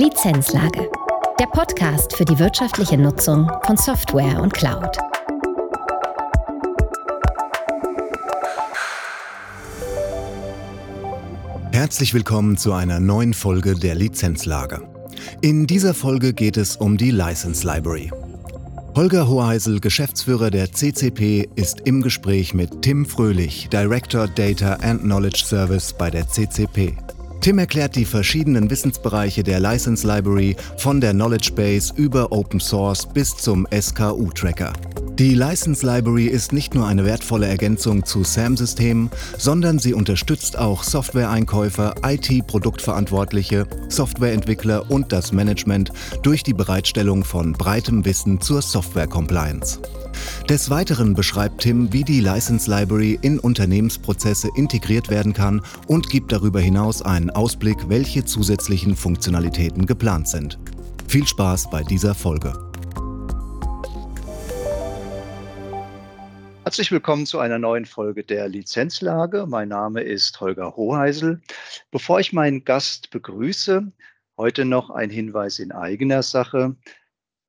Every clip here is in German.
Lizenzlage. Der Podcast für die wirtschaftliche Nutzung von Software und Cloud. Herzlich willkommen zu einer neuen Folge der Lizenzlage. In dieser Folge geht es um die License Library. Holger Hoheisel, Geschäftsführer der CCP, ist im Gespräch mit Tim Fröhlich, Director Data and Knowledge Service bei der CCP. Tim erklärt die verschiedenen Wissensbereiche der License Library von der Knowledge Base über Open Source bis zum SKU-Tracker. Die License Library ist nicht nur eine wertvolle Ergänzung zu SAM-Systemen, sondern sie unterstützt auch Software-Einkäufer, IT-Produktverantwortliche, Softwareentwickler und das Management durch die Bereitstellung von breitem Wissen zur Software-Compliance. Des Weiteren beschreibt Tim, wie die License Library in Unternehmensprozesse integriert werden kann und gibt darüber hinaus einen Ausblick, welche zusätzlichen Funktionalitäten geplant sind. Viel Spaß bei dieser Folge. Herzlich willkommen zu einer neuen Folge der Lizenzlage. Mein Name ist Holger Hoheisel. Bevor ich meinen Gast begrüße, heute noch ein Hinweis in eigener Sache.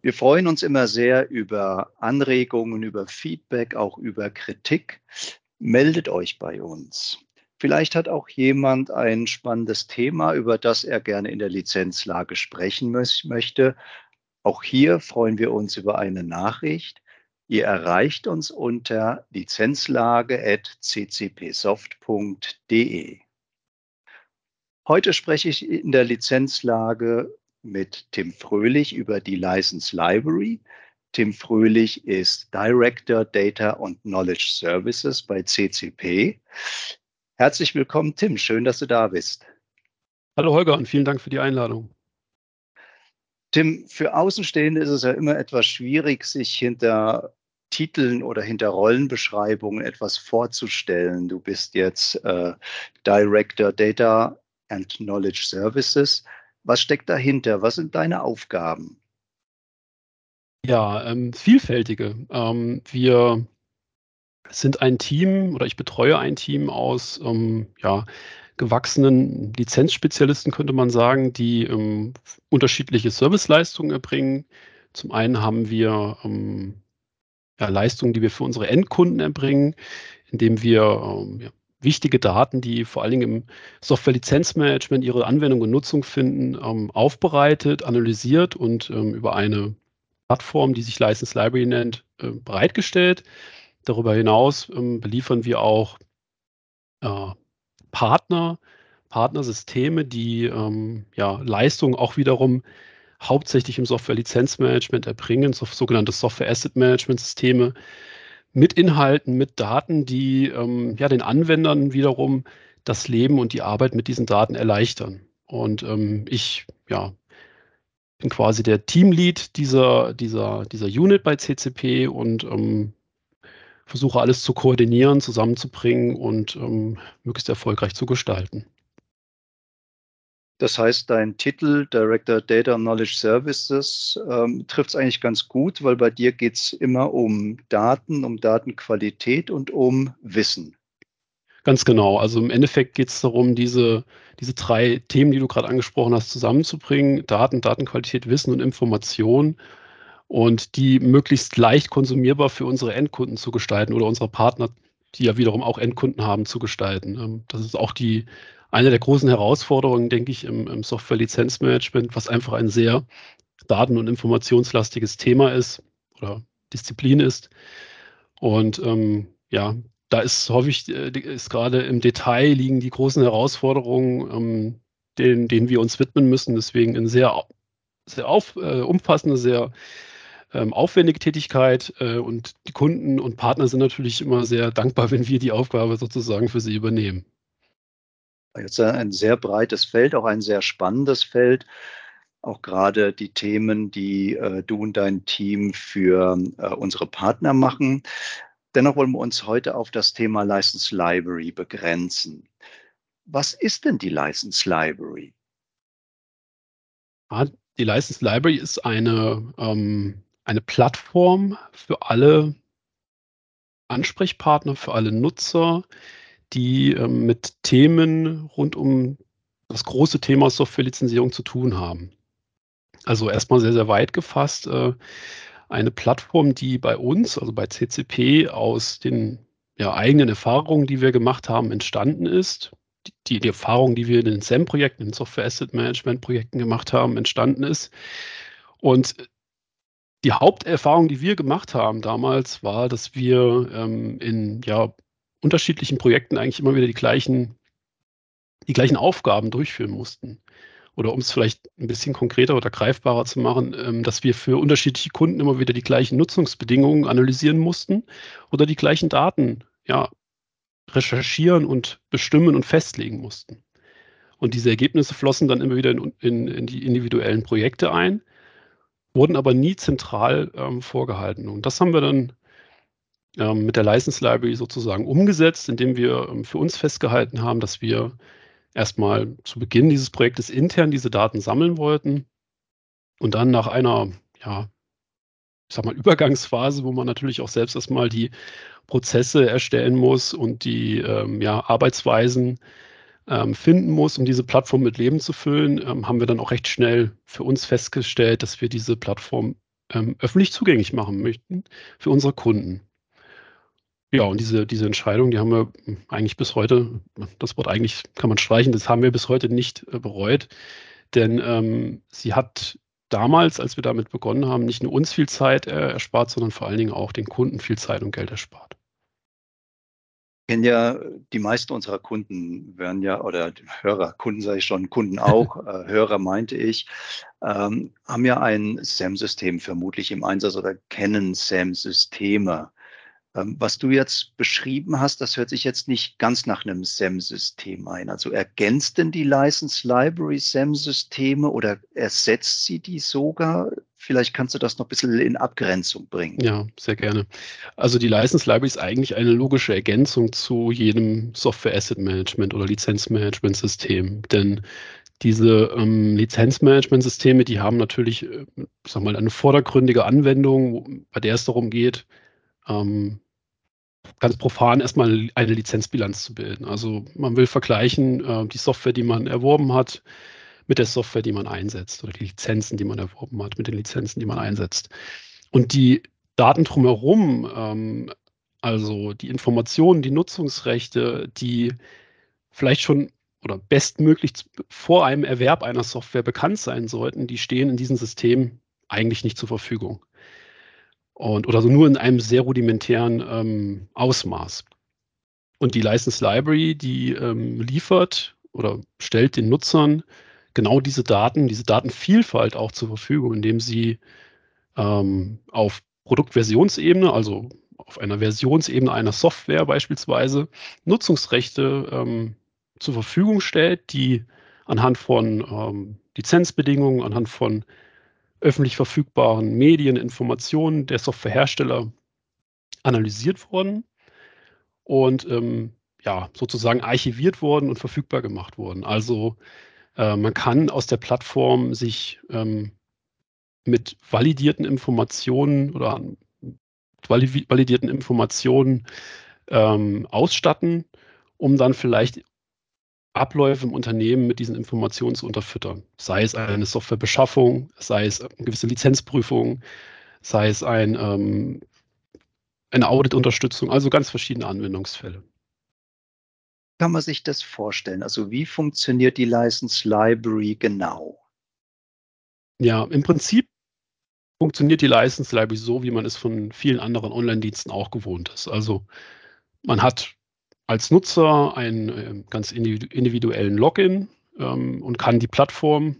Wir freuen uns immer sehr über Anregungen, über Feedback, auch über Kritik. Meldet euch bei uns. Vielleicht hat auch jemand ein spannendes Thema, über das er gerne in der Lizenzlage sprechen möchte. Auch hier freuen wir uns über eine Nachricht. Ihr erreicht uns unter lizenzlage.ccpsoft.de. Heute spreche ich in der Lizenzlage mit Tim Fröhlich über die License Library. Tim Fröhlich ist Director Data und Knowledge Services bei CCP. Herzlich willkommen, Tim. Schön, dass du da bist. Hallo Holger und vielen Dank für die Einladung. Tim, für Außenstehende ist es ja immer etwas schwierig, sich hinter Titeln oder hinter Rollenbeschreibungen etwas vorzustellen. Du bist jetzt äh, Director Data and Knowledge Services. Was steckt dahinter? Was sind deine Aufgaben? Ja, ähm, vielfältige. Ähm, wir sind ein Team oder ich betreue ein Team aus ähm, ja, gewachsenen Lizenzspezialisten, könnte man sagen, die ähm, unterschiedliche Serviceleistungen erbringen. Zum einen haben wir ähm, ja, Leistungen, die wir für unsere Endkunden erbringen, indem wir ähm, ja, wichtige Daten, die vor allen Dingen im Software-Lizenzmanagement ihre Anwendung und Nutzung finden, ähm, aufbereitet, analysiert und ähm, über eine Plattform, die sich License Library nennt, äh, bereitgestellt. Darüber hinaus ähm, beliefern wir auch äh, Partner, Partnersysteme, die ähm, ja, Leistungen auch wiederum hauptsächlich im Software-Lizenzmanagement erbringen, so, sogenannte Software-Asset-Management-Systeme mit Inhalten, mit Daten, die ähm, ja, den Anwendern wiederum das Leben und die Arbeit mit diesen Daten erleichtern. Und ähm, ich ja, bin quasi der Teamlead dieser, dieser, dieser Unit bei CCP und ähm, versuche alles zu koordinieren, zusammenzubringen und ähm, möglichst erfolgreich zu gestalten. Das heißt, dein Titel Director Data Knowledge Services ähm, trifft es eigentlich ganz gut, weil bei dir geht es immer um Daten, um Datenqualität und um Wissen. Ganz genau. Also im Endeffekt geht es darum, diese, diese drei Themen, die du gerade angesprochen hast, zusammenzubringen. Daten, Datenqualität, Wissen und Information und die möglichst leicht konsumierbar für unsere Endkunden zu gestalten oder unsere Partner, die ja wiederum auch Endkunden haben, zu gestalten. Ähm, das ist auch die eine der großen Herausforderungen, denke ich, im, im Software-Lizenzmanagement, was einfach ein sehr daten- und informationslastiges Thema ist oder Disziplin ist. Und ähm, ja, da ist häufig, äh, ist gerade im Detail liegen die großen Herausforderungen, ähm, denen, denen wir uns widmen müssen. Deswegen eine sehr, sehr auf, äh, umfassende, sehr ähm, aufwendige Tätigkeit. Äh, und die Kunden und Partner sind natürlich immer sehr dankbar, wenn wir die Aufgabe sozusagen für sie übernehmen. Jetzt ein sehr breites Feld, auch ein sehr spannendes Feld. Auch gerade die Themen, die äh, du und dein Team für äh, unsere Partner machen. Dennoch wollen wir uns heute auf das Thema License Library begrenzen. Was ist denn die License Library? Die License Library ist eine, ähm, eine Plattform für alle Ansprechpartner, für alle Nutzer, die ähm, mit Themen rund um das große Thema Softwarelizenzierung zu tun haben. Also erstmal sehr, sehr weit gefasst. Äh, eine Plattform, die bei uns, also bei CCP, aus den ja, eigenen Erfahrungen, die wir gemacht haben, entstanden ist. Die, die Erfahrung, die wir in den SAM-Projekten, in den Software Asset Management-Projekten gemacht haben, entstanden ist. Und die Haupterfahrung, die wir gemacht haben damals, war, dass wir ähm, in ja, unterschiedlichen Projekten eigentlich immer wieder die gleichen, die gleichen Aufgaben durchführen mussten. Oder um es vielleicht ein bisschen konkreter oder greifbarer zu machen, ähm, dass wir für unterschiedliche Kunden immer wieder die gleichen Nutzungsbedingungen analysieren mussten oder die gleichen Daten ja, recherchieren und bestimmen und festlegen mussten. Und diese Ergebnisse flossen dann immer wieder in, in, in die individuellen Projekte ein wurden aber nie zentral ähm, vorgehalten. Und das haben wir dann ähm, mit der License Library sozusagen umgesetzt, indem wir ähm, für uns festgehalten haben, dass wir erstmal zu Beginn dieses Projektes intern diese Daten sammeln wollten und dann nach einer, ja, ich sag mal, Übergangsphase, wo man natürlich auch selbst erstmal die Prozesse erstellen muss und die ähm, ja, Arbeitsweisen ähm, finden muss, um diese Plattform mit Leben zu füllen, ähm, haben wir dann auch recht schnell für uns festgestellt, dass wir diese Plattform ähm, öffentlich zugänglich machen möchten für unsere Kunden. Ja, und diese, diese Entscheidung, die haben wir eigentlich bis heute, das Wort eigentlich kann man streichen, das haben wir bis heute nicht äh, bereut, denn ähm, sie hat damals, als wir damit begonnen haben, nicht nur uns viel Zeit äh, erspart, sondern vor allen Dingen auch den Kunden viel Zeit und Geld erspart kennen ja die meisten unserer Kunden, werden ja, oder Hörer, Kunden sage ich schon, Kunden auch, äh, Hörer meinte ich, ähm, haben ja ein SAM-System vermutlich im Einsatz oder kennen SAM-Systeme. Ähm, was du jetzt beschrieben hast, das hört sich jetzt nicht ganz nach einem SAM-System ein. Also ergänzt denn die License Library SAM-Systeme oder ersetzt sie die sogar? Vielleicht kannst du das noch ein bisschen in Abgrenzung bringen. Ja, sehr gerne. Also die License Library ist eigentlich eine logische Ergänzung zu jedem Software Asset Management oder Lizenzmanagement System. Denn diese ähm, Lizenzmanagement-Systeme, die haben natürlich, äh, sag mal, eine vordergründige Anwendung, bei der es darum geht, ähm, ganz profan erstmal eine Lizenzbilanz zu bilden. Also man will vergleichen äh, die Software, die man erworben hat, mit der Software, die man einsetzt oder die Lizenzen, die man erworben hat, mit den Lizenzen, die man einsetzt. Und die Daten drumherum, ähm, also die Informationen, die Nutzungsrechte, die vielleicht schon oder bestmöglich vor einem Erwerb einer Software bekannt sein sollten, die stehen in diesem System eigentlich nicht zur Verfügung. Und, oder so nur in einem sehr rudimentären ähm, Ausmaß. Und die License Library, die ähm, liefert oder stellt den Nutzern genau diese Daten, diese Datenvielfalt auch zur Verfügung, indem sie ähm, auf Produktversionsebene, also auf einer Versionsebene einer Software beispielsweise, Nutzungsrechte ähm, zur Verfügung stellt, die anhand von ähm, Lizenzbedingungen, anhand von öffentlich verfügbaren Medien, Informationen der Softwarehersteller analysiert wurden und ähm, ja, sozusagen archiviert wurden und verfügbar gemacht wurden. Also äh, man kann aus der Plattform sich ähm, mit validierten Informationen oder validierten Informationen ähm, ausstatten, um dann vielleicht Abläufe im Unternehmen mit diesen Informationen zu unterfüttern. Sei es eine Softwarebeschaffung, sei es eine gewisse Lizenzprüfung, sei es ein, ähm, eine Audit-Unterstützung, also ganz verschiedene Anwendungsfälle. Kann man sich das vorstellen? Also wie funktioniert die License Library genau? Ja, im Prinzip funktioniert die License Library so, wie man es von vielen anderen Online-Diensten auch gewohnt ist. Also man hat als Nutzer einen äh, ganz individuellen Login ähm, und kann die Plattform,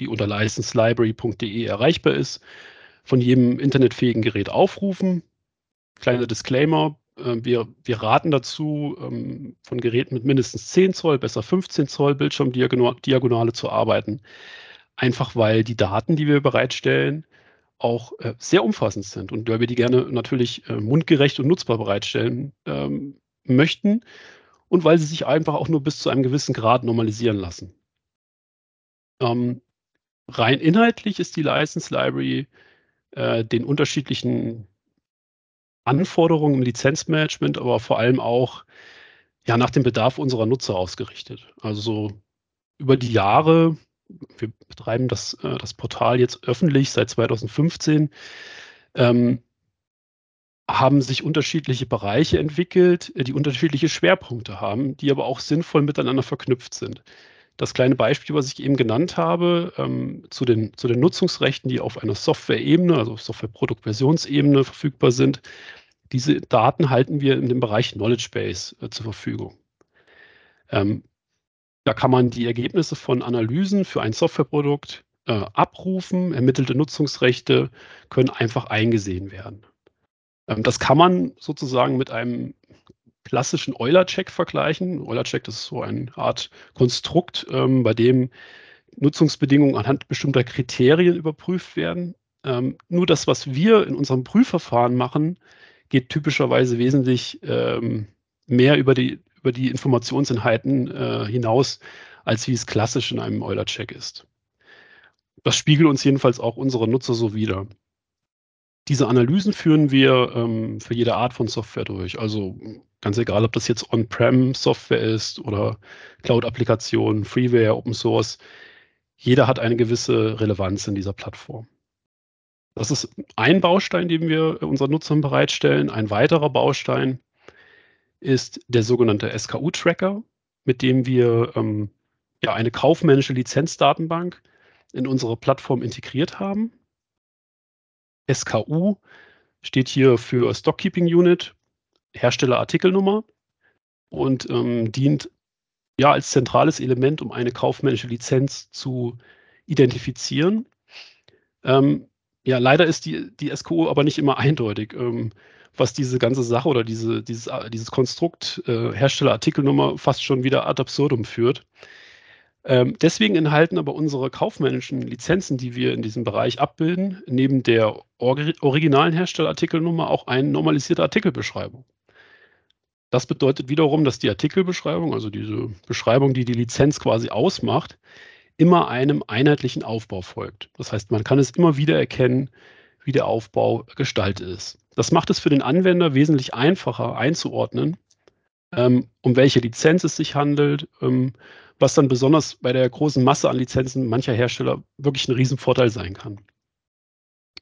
die unter licenselibrary.de erreichbar ist, von jedem internetfähigen Gerät aufrufen. Kleiner Disclaimer, äh, wir, wir raten dazu, ähm, von Geräten mit mindestens 10 Zoll, besser 15 Zoll Bildschirmdiagonale zu arbeiten. Einfach weil die Daten, die wir bereitstellen, auch äh, sehr umfassend sind und weil wir die gerne natürlich äh, mundgerecht und nutzbar bereitstellen ähm, möchten und weil sie sich einfach auch nur bis zu einem gewissen Grad normalisieren lassen. Ähm, rein inhaltlich ist die License Library äh, den unterschiedlichen Anforderungen im Lizenzmanagement, aber vor allem auch ja, nach dem Bedarf unserer Nutzer ausgerichtet. Also über die Jahre wir betreiben das, äh, das Portal jetzt öffentlich seit 2015, ähm, haben sich unterschiedliche Bereiche entwickelt, die unterschiedliche Schwerpunkte haben, die aber auch sinnvoll miteinander verknüpft sind. Das kleine Beispiel, was ich eben genannt habe, ähm, zu, den, zu den Nutzungsrechten, die auf einer Software-Ebene, also Software-Produktversionsebene verfügbar sind, diese Daten halten wir in dem Bereich Knowledge Base äh, zur Verfügung. Ähm, da kann man die Ergebnisse von Analysen für ein Softwareprodukt äh, abrufen. Ermittelte Nutzungsrechte können einfach eingesehen werden. Ähm, das kann man sozusagen mit einem klassischen Euler-Check vergleichen. Euler-Check, das ist so eine Art Konstrukt, ähm, bei dem Nutzungsbedingungen anhand bestimmter Kriterien überprüft werden. Ähm, nur das, was wir in unserem Prüfverfahren machen, geht typischerweise wesentlich ähm, mehr über die, über die Informationsinhalten äh, hinaus, als wie es klassisch in einem Euler-Check ist. Das spiegelt uns jedenfalls auch unsere Nutzer so wider. Diese Analysen führen wir ähm, für jede Art von Software durch. Also ganz egal, ob das jetzt On-Prem-Software ist oder Cloud-Applikationen, Freeware, Open Source. Jeder hat eine gewisse Relevanz in dieser Plattform. Das ist ein Baustein, den wir unseren Nutzern bereitstellen. Ein weiterer Baustein ist der sogenannte SKU-Tracker, mit dem wir ähm, ja, eine kaufmännische Lizenzdatenbank in unsere Plattform integriert haben. SKU steht hier für Stockkeeping Unit, Herstellerartikelnummer und ähm, dient ja als zentrales Element, um eine kaufmännische Lizenz zu identifizieren. Ähm, ja, leider ist die, die SKU aber nicht immer eindeutig, ähm, was diese ganze Sache oder diese, dieses, dieses Konstrukt äh, Herstellerartikelnummer fast schon wieder ad absurdum führt. Ähm, deswegen enthalten aber unsere kaufmännischen Lizenzen, die wir in diesem Bereich abbilden, neben der or originalen Herstellerartikelnummer auch eine normalisierte Artikelbeschreibung. Das bedeutet wiederum, dass die Artikelbeschreibung, also diese Beschreibung, die die Lizenz quasi ausmacht, immer einem einheitlichen Aufbau folgt. Das heißt, man kann es immer wieder erkennen, wie der Aufbau gestaltet ist. Das macht es für den Anwender wesentlich einfacher einzuordnen, ähm, um welche Lizenz es sich handelt, ähm, was dann besonders bei der großen Masse an Lizenzen mancher Hersteller wirklich ein Riesenvorteil sein kann.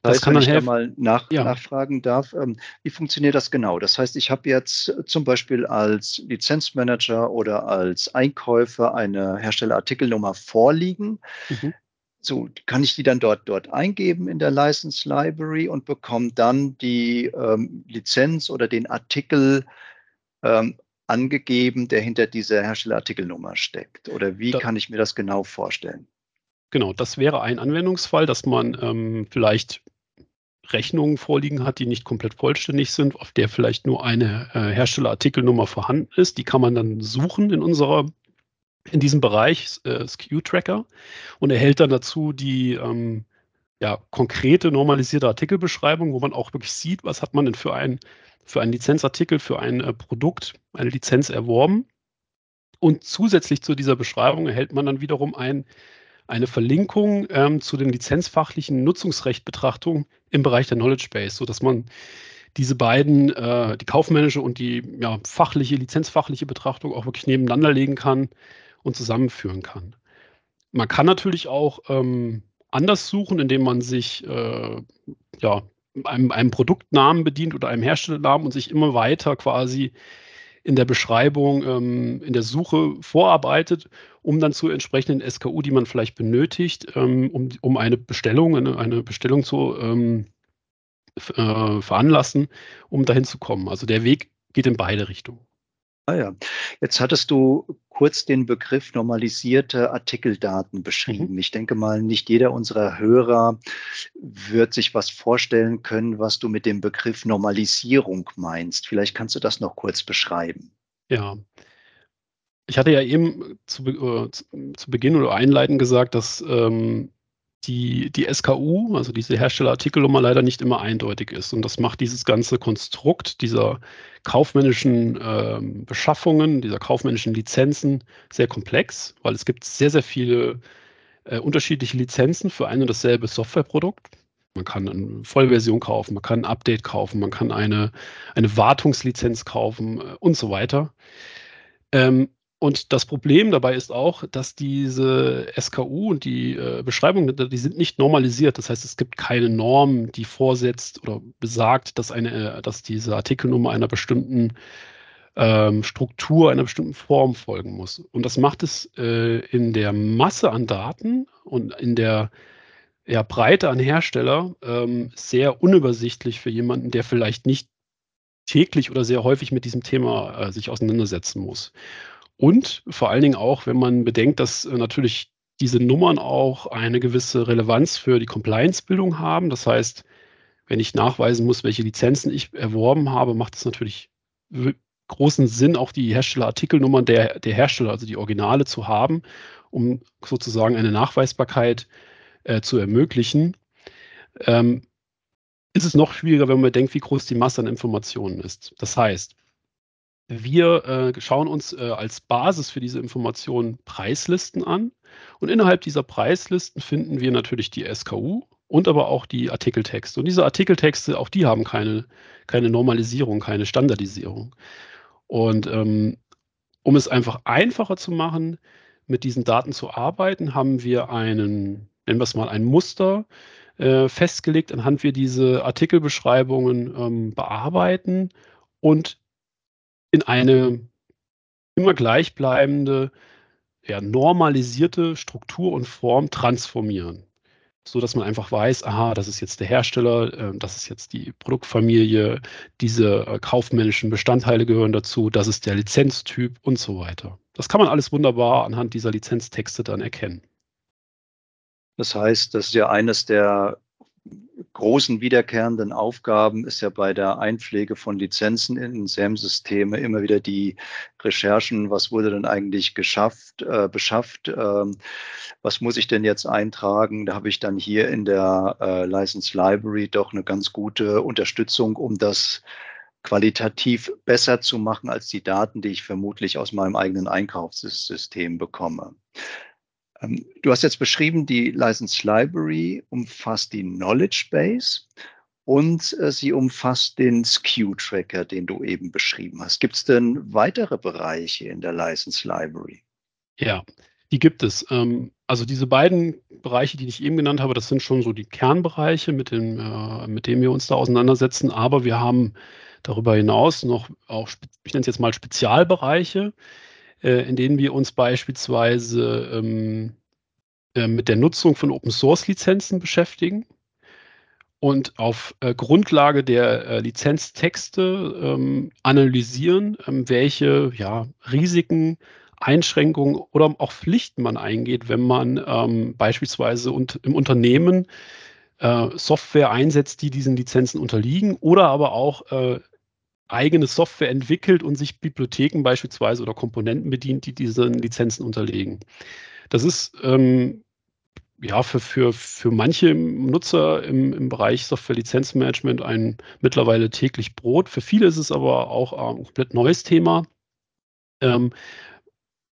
Das, heißt, kann wenn ich helfen. da mal nach, ja. nachfragen darf, ähm, wie funktioniert das genau? Das heißt, ich habe jetzt zum Beispiel als Lizenzmanager oder als Einkäufer eine Herstellerartikelnummer vorliegen. Mhm. So kann ich die dann dort, dort eingeben in der License Library und bekomme dann die ähm, Lizenz oder den Artikel ähm, angegeben, der hinter dieser Herstellerartikelnummer steckt? Oder wie da, kann ich mir das genau vorstellen? Genau, das wäre ein Anwendungsfall, dass man ähm, vielleicht Rechnungen vorliegen hat, die nicht komplett vollständig sind, auf der vielleicht nur eine äh, Herstellerartikelnummer vorhanden ist. Die kann man dann suchen in unserer in diesem Bereich äh, SKU-Tracker und erhält dann dazu die ähm, ja, konkrete normalisierte Artikelbeschreibung, wo man auch wirklich sieht, was hat man denn für ein für einen Lizenzartikel, für ein äh, Produkt eine Lizenz erworben. Und zusätzlich zu dieser Beschreibung erhält man dann wiederum ein, eine Verlinkung ähm, zu den lizenzfachlichen Nutzungsrechtbetrachtungen im Bereich der Knowledge Base, sodass man diese beiden, äh, die kaufmännische und die ja, fachliche, lizenzfachliche Betrachtung auch wirklich nebeneinander legen kann und zusammenführen kann. Man kann natürlich auch ähm, anders suchen, indem man sich äh, ja, einem, einem Produktnamen bedient oder einem Herstellernamen und sich immer weiter quasi in der Beschreibung, ähm, in der Suche vorarbeitet, um dann zur entsprechenden SKU, die man vielleicht benötigt, ähm, um, um eine Bestellung, eine, eine Bestellung zu ähm, äh, veranlassen, um dahin zu kommen. Also der Weg geht in beide Richtungen. Ah ja, jetzt hattest du kurz den Begriff normalisierte Artikeldaten beschrieben. Mhm. Ich denke mal, nicht jeder unserer Hörer wird sich was vorstellen können, was du mit dem Begriff Normalisierung meinst. Vielleicht kannst du das noch kurz beschreiben. Ja. Ich hatte ja eben zu, äh, zu Beginn oder einleitend gesagt, dass ähm, die, die SKU, also diese Herstellerartikelnummer, leider nicht immer eindeutig ist. Und das macht dieses ganze Konstrukt dieser kaufmännischen äh, Beschaffungen, dieser kaufmännischen Lizenzen sehr komplex, weil es gibt sehr, sehr viele äh, unterschiedliche Lizenzen für ein und dasselbe Softwareprodukt. Man kann eine Vollversion kaufen, man kann ein Update kaufen, man kann eine, eine Wartungslizenz kaufen äh, und so weiter. Ähm, und das Problem dabei ist auch, dass diese SKU und die äh, Beschreibung, die sind nicht normalisiert. Das heißt, es gibt keine Norm, die vorsetzt oder besagt, dass, eine, dass diese Artikelnummer einer bestimmten ähm, Struktur, einer bestimmten Form folgen muss. Und das macht es äh, in der Masse an Daten und in der ja, Breite an Hersteller ähm, sehr unübersichtlich für jemanden, der vielleicht nicht täglich oder sehr häufig mit diesem Thema äh, sich auseinandersetzen muss. Und vor allen Dingen auch, wenn man bedenkt, dass äh, natürlich diese Nummern auch eine gewisse Relevanz für die Compliance-Bildung haben. Das heißt, wenn ich nachweisen muss, welche Lizenzen ich erworben habe, macht es natürlich großen Sinn, auch die Herstellerartikelnummern der, der Hersteller, also die Originale, zu haben, um sozusagen eine Nachweisbarkeit äh, zu ermöglichen. Ähm, ist es noch schwieriger, wenn man bedenkt, wie groß die Masse an Informationen ist. Das heißt, wir äh, schauen uns äh, als Basis für diese Informationen Preislisten an und innerhalb dieser Preislisten finden wir natürlich die SKU und aber auch die Artikeltexte. Und diese Artikeltexte, auch die haben keine, keine Normalisierung, keine Standardisierung. Und ähm, um es einfach einfacher zu machen, mit diesen Daten zu arbeiten, haben wir einen, nennen wir es mal, ein Muster äh, festgelegt, anhand wir diese Artikelbeschreibungen ähm, bearbeiten und in eine immer gleichbleibende, ja, normalisierte Struktur und Form transformieren. So dass man einfach weiß, aha, das ist jetzt der Hersteller, äh, das ist jetzt die Produktfamilie, diese äh, kaufmännischen Bestandteile gehören dazu, das ist der Lizenztyp und so weiter. Das kann man alles wunderbar anhand dieser Lizenztexte dann erkennen. Das heißt, das ist ja eines der großen wiederkehrenden Aufgaben ist ja bei der Einpflege von Lizenzen in SAM-Systeme immer wieder die Recherchen, was wurde denn eigentlich geschafft, äh, beschafft, ähm, was muss ich denn jetzt eintragen. Da habe ich dann hier in der äh, License Library doch eine ganz gute Unterstützung, um das qualitativ besser zu machen als die Daten, die ich vermutlich aus meinem eigenen Einkaufssystem bekomme. Ähm, du hast jetzt beschrieben, die License Library umfasst die Knowledge Base und äh, sie umfasst den SKU-Tracker, den du eben beschrieben hast. Gibt es denn weitere Bereiche in der License Library? Ja, die gibt es. Ähm, also diese beiden Bereiche, die ich eben genannt habe, das sind schon so die Kernbereiche, mit, dem, äh, mit denen wir uns da auseinandersetzen. Aber wir haben darüber hinaus noch auch, ich nenne es jetzt mal Spezialbereiche, äh, in denen wir uns beispielsweise ähm, äh, mit der Nutzung von Open-Source-Lizenzen beschäftigen und auf äh, Grundlage der äh, Lizenztexte ähm, analysieren, ähm, welche ja, Risiken, Einschränkungen oder auch Pflichten man eingeht, wenn man ähm, beispielsweise und im Unternehmen äh, Software einsetzt, die diesen Lizenzen unterliegen oder aber auch äh, eigene Software entwickelt und sich Bibliotheken beispielsweise oder Komponenten bedient, die diesen Lizenzen unterlegen. Das ist ähm, ja für, für, für manche Nutzer im, im Bereich Software-Lizenzmanagement ein mittlerweile täglich Brot. Für viele ist es aber auch ein komplett neues Thema. Ähm,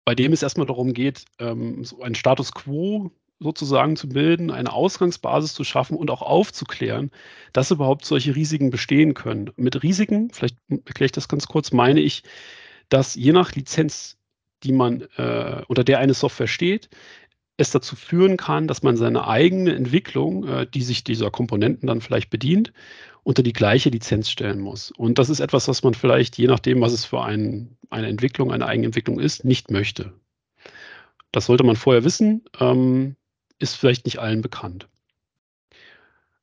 bei dem es erstmal darum geht, ähm, so einen Status quo sozusagen zu bilden, eine Ausgangsbasis zu schaffen und auch aufzuklären, dass überhaupt solche Risiken bestehen können. Mit Risiken, vielleicht erkläre ich das ganz kurz, meine ich, dass je nach Lizenz, die man äh, unter der eine Software steht, es dazu führen kann, dass man seine eigene Entwicklung, äh, die sich dieser Komponenten dann vielleicht bedient, unter die gleiche Lizenz stellen muss. Und das ist etwas, was man vielleicht, je nachdem, was es für ein, eine Entwicklung, eine Eigenentwicklung ist, nicht möchte. Das sollte man vorher wissen. Ähm, ist vielleicht nicht allen bekannt.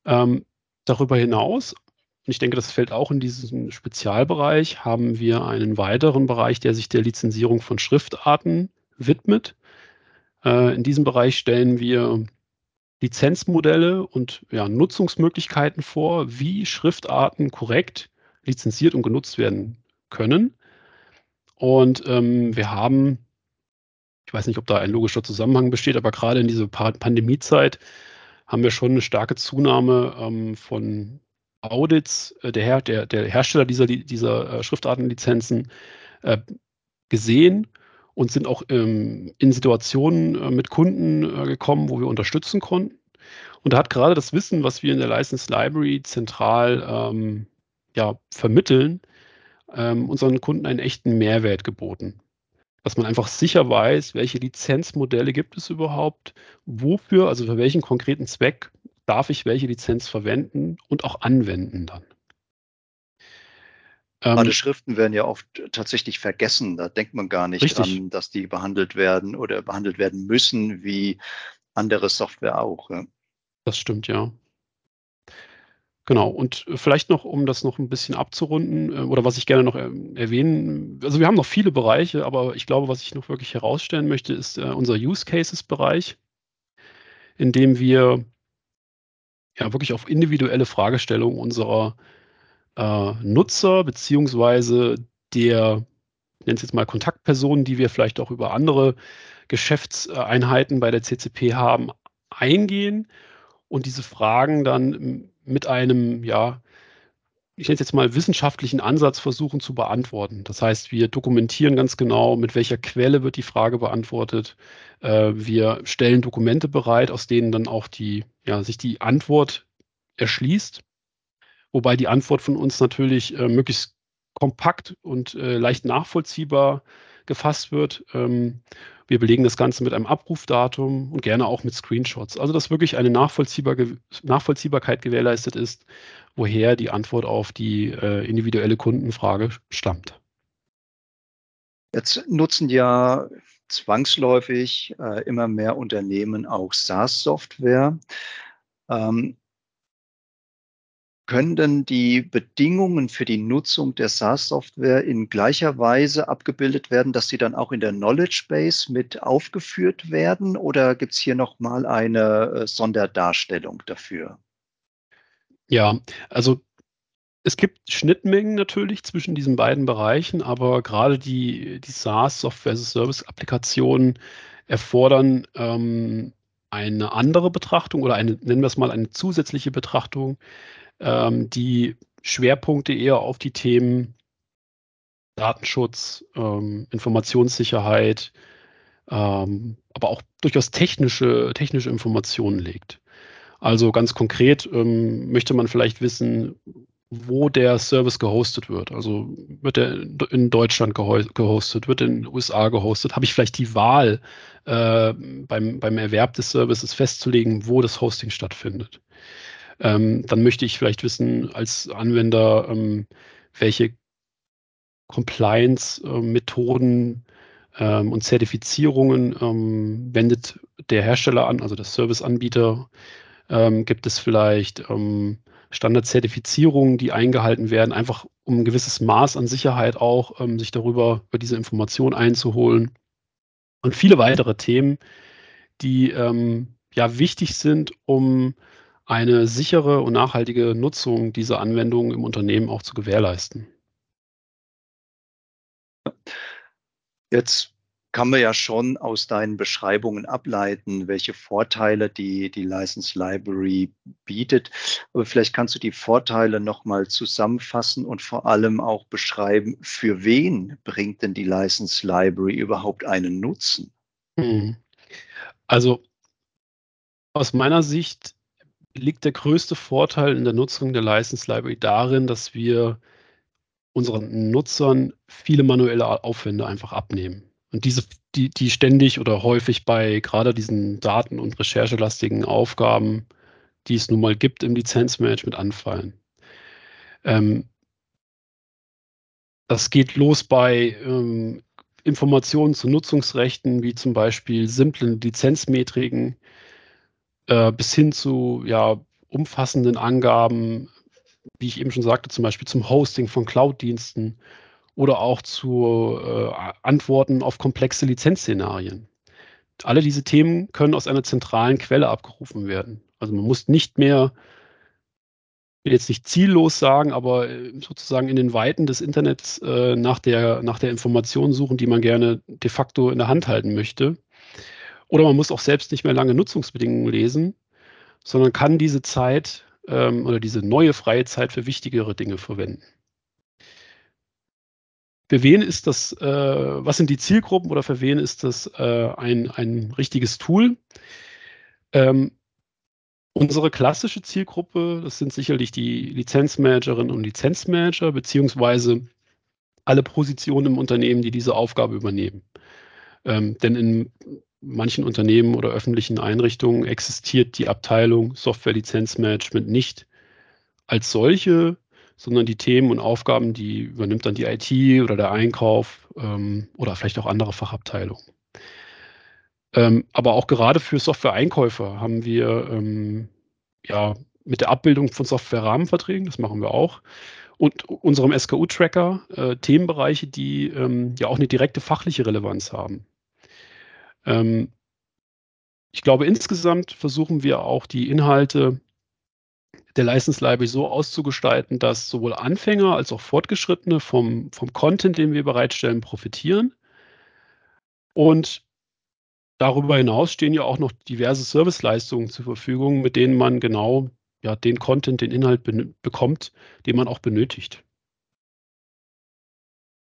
Ähm, darüber hinaus, und ich denke, das fällt auch in diesen Spezialbereich, haben wir einen weiteren Bereich, der sich der Lizenzierung von Schriftarten widmet. Äh, in diesem Bereich stellen wir Lizenzmodelle und ja, Nutzungsmöglichkeiten vor, wie Schriftarten korrekt lizenziert und genutzt werden können. Und ähm, wir haben ich weiß nicht, ob da ein logischer Zusammenhang besteht, aber gerade in dieser Pandemiezeit haben wir schon eine starke Zunahme ähm, von Audits äh, der, Her der, der, Hersteller dieser, dieser äh, Schriftartenlizenzen äh, gesehen und sind auch ähm, in Situationen äh, mit Kunden äh, gekommen, wo wir unterstützen konnten. Und da hat gerade das Wissen, was wir in der License Library zentral ähm, ja, vermitteln, ähm, unseren Kunden einen echten Mehrwert geboten. Dass man einfach sicher weiß, welche Lizenzmodelle gibt es überhaupt, wofür, also für welchen konkreten Zweck darf ich welche Lizenz verwenden und auch anwenden dann. Ähm, Schriften werden ja oft tatsächlich vergessen. Da denkt man gar nicht richtig. dran, dass die behandelt werden oder behandelt werden müssen, wie andere Software auch. Ja. Das stimmt, ja. Genau, und vielleicht noch, um das noch ein bisschen abzurunden, äh, oder was ich gerne noch erwähnen, also wir haben noch viele Bereiche, aber ich glaube, was ich noch wirklich herausstellen möchte, ist äh, unser Use Cases-Bereich, in dem wir ja wirklich auf individuelle Fragestellungen unserer äh, Nutzer beziehungsweise der, ich nenne es jetzt mal Kontaktpersonen, die wir vielleicht auch über andere Geschäftseinheiten bei der CCP haben, eingehen und diese Fragen dann mit einem, ja, ich nenne es jetzt mal wissenschaftlichen Ansatz versuchen zu beantworten. Das heißt, wir dokumentieren ganz genau, mit welcher Quelle wird die Frage beantwortet. Äh, wir stellen Dokumente bereit, aus denen dann auch die, ja, sich die Antwort erschließt wobei die Antwort von uns natürlich äh, möglichst kompakt und äh, leicht nachvollziehbar gefasst wird. Ähm, wir belegen das Ganze mit einem Abrufdatum und gerne auch mit Screenshots. Also dass wirklich eine Nachvollziehbar Nachvollziehbarkeit gewährleistet ist, woher die Antwort auf die äh, individuelle Kundenfrage stammt. Jetzt nutzen ja zwangsläufig äh, immer mehr Unternehmen auch SaaS-Software. Ähm, können denn die Bedingungen für die Nutzung der SaaS-Software in gleicher Weise abgebildet werden, dass sie dann auch in der Knowledge Base mit aufgeführt werden? Oder gibt es hier nochmal eine äh, Sonderdarstellung dafür? Ja, also es gibt Schnittmengen natürlich zwischen diesen beiden Bereichen, aber gerade die, die SaaS, Software as a Service-Applikationen, erfordern ähm, eine andere Betrachtung oder eine, nennen wir es mal, eine zusätzliche Betrachtung ähm, die Schwerpunkte eher auf die Themen Datenschutz, ähm, Informationssicherheit, ähm, aber auch durchaus technische, technische Informationen legt. Also ganz konkret ähm, möchte man vielleicht wissen, wo der Service gehostet wird. Also wird er in Deutschland gehostet, wird in den USA gehostet? Habe ich vielleicht die Wahl, äh, beim, beim Erwerb des Services festzulegen, wo das Hosting stattfindet? Ähm, dann möchte ich vielleicht wissen als Anwender, ähm, welche Compliance-Methoden ähm, und Zertifizierungen ähm, wendet der Hersteller an, also der Serviceanbieter. Ähm, gibt es vielleicht ähm, Standardzertifizierungen, die eingehalten werden, einfach um ein gewisses Maß an Sicherheit auch, sich darüber über diese Information einzuholen. Und viele weitere Themen, die ja wichtig sind, um eine sichere und nachhaltige Nutzung dieser Anwendungen im Unternehmen auch zu gewährleisten. Jetzt kann man ja schon aus deinen Beschreibungen ableiten, welche Vorteile die, die License Library bietet. Aber vielleicht kannst du die Vorteile nochmal zusammenfassen und vor allem auch beschreiben, für wen bringt denn die License Library überhaupt einen Nutzen? Hm. Also aus meiner Sicht liegt der größte Vorteil in der Nutzung der License Library darin, dass wir unseren Nutzern viele manuelle Aufwände einfach abnehmen. Und diese, die, die ständig oder häufig bei gerade diesen Daten- und recherchelastigen Aufgaben, die es nun mal gibt im Lizenzmanagement, anfallen. Ähm, das geht los bei ähm, Informationen zu Nutzungsrechten, wie zum Beispiel simplen Lizenzmetriken, äh, bis hin zu ja, umfassenden Angaben, wie ich eben schon sagte, zum Beispiel zum Hosting von Cloud-Diensten oder auch zu äh, Antworten auf komplexe Lizenzszenarien. Alle diese Themen können aus einer zentralen Quelle abgerufen werden. Also man muss nicht mehr, ich will jetzt nicht ziellos sagen, aber äh, sozusagen in den Weiten des Internets äh, nach, der, nach der Information suchen, die man gerne de facto in der Hand halten möchte, oder man muss auch selbst nicht mehr lange Nutzungsbedingungen lesen, sondern kann diese Zeit ähm, oder diese neue freie Zeit für wichtigere Dinge verwenden. Für wen ist das, äh, was sind die Zielgruppen oder für wen ist das äh, ein, ein richtiges Tool? Ähm, unsere klassische Zielgruppe, das sind sicherlich die Lizenzmanagerinnen und Lizenzmanager, beziehungsweise alle Positionen im Unternehmen, die diese Aufgabe übernehmen. Ähm, denn in manchen Unternehmen oder öffentlichen Einrichtungen existiert die Abteilung Software-Lizenzmanagement nicht als solche, sondern die Themen und Aufgaben, die übernimmt dann die IT oder der Einkauf ähm, oder vielleicht auch andere Fachabteilungen. Ähm, aber auch gerade für Software-Einkäufer haben wir ähm, ja mit der Abbildung von Software-Rahmenverträgen, das machen wir auch, und unserem SKU-Tracker äh, Themenbereiche, die ähm, ja auch eine direkte fachliche Relevanz haben. Ähm, ich glaube, insgesamt versuchen wir auch die Inhalte der License Library so auszugestalten, dass sowohl Anfänger als auch Fortgeschrittene vom, vom Content, den wir bereitstellen, profitieren. Und darüber hinaus stehen ja auch noch diverse Serviceleistungen zur Verfügung, mit denen man genau ja, den Content, den Inhalt bekommt, den man auch benötigt.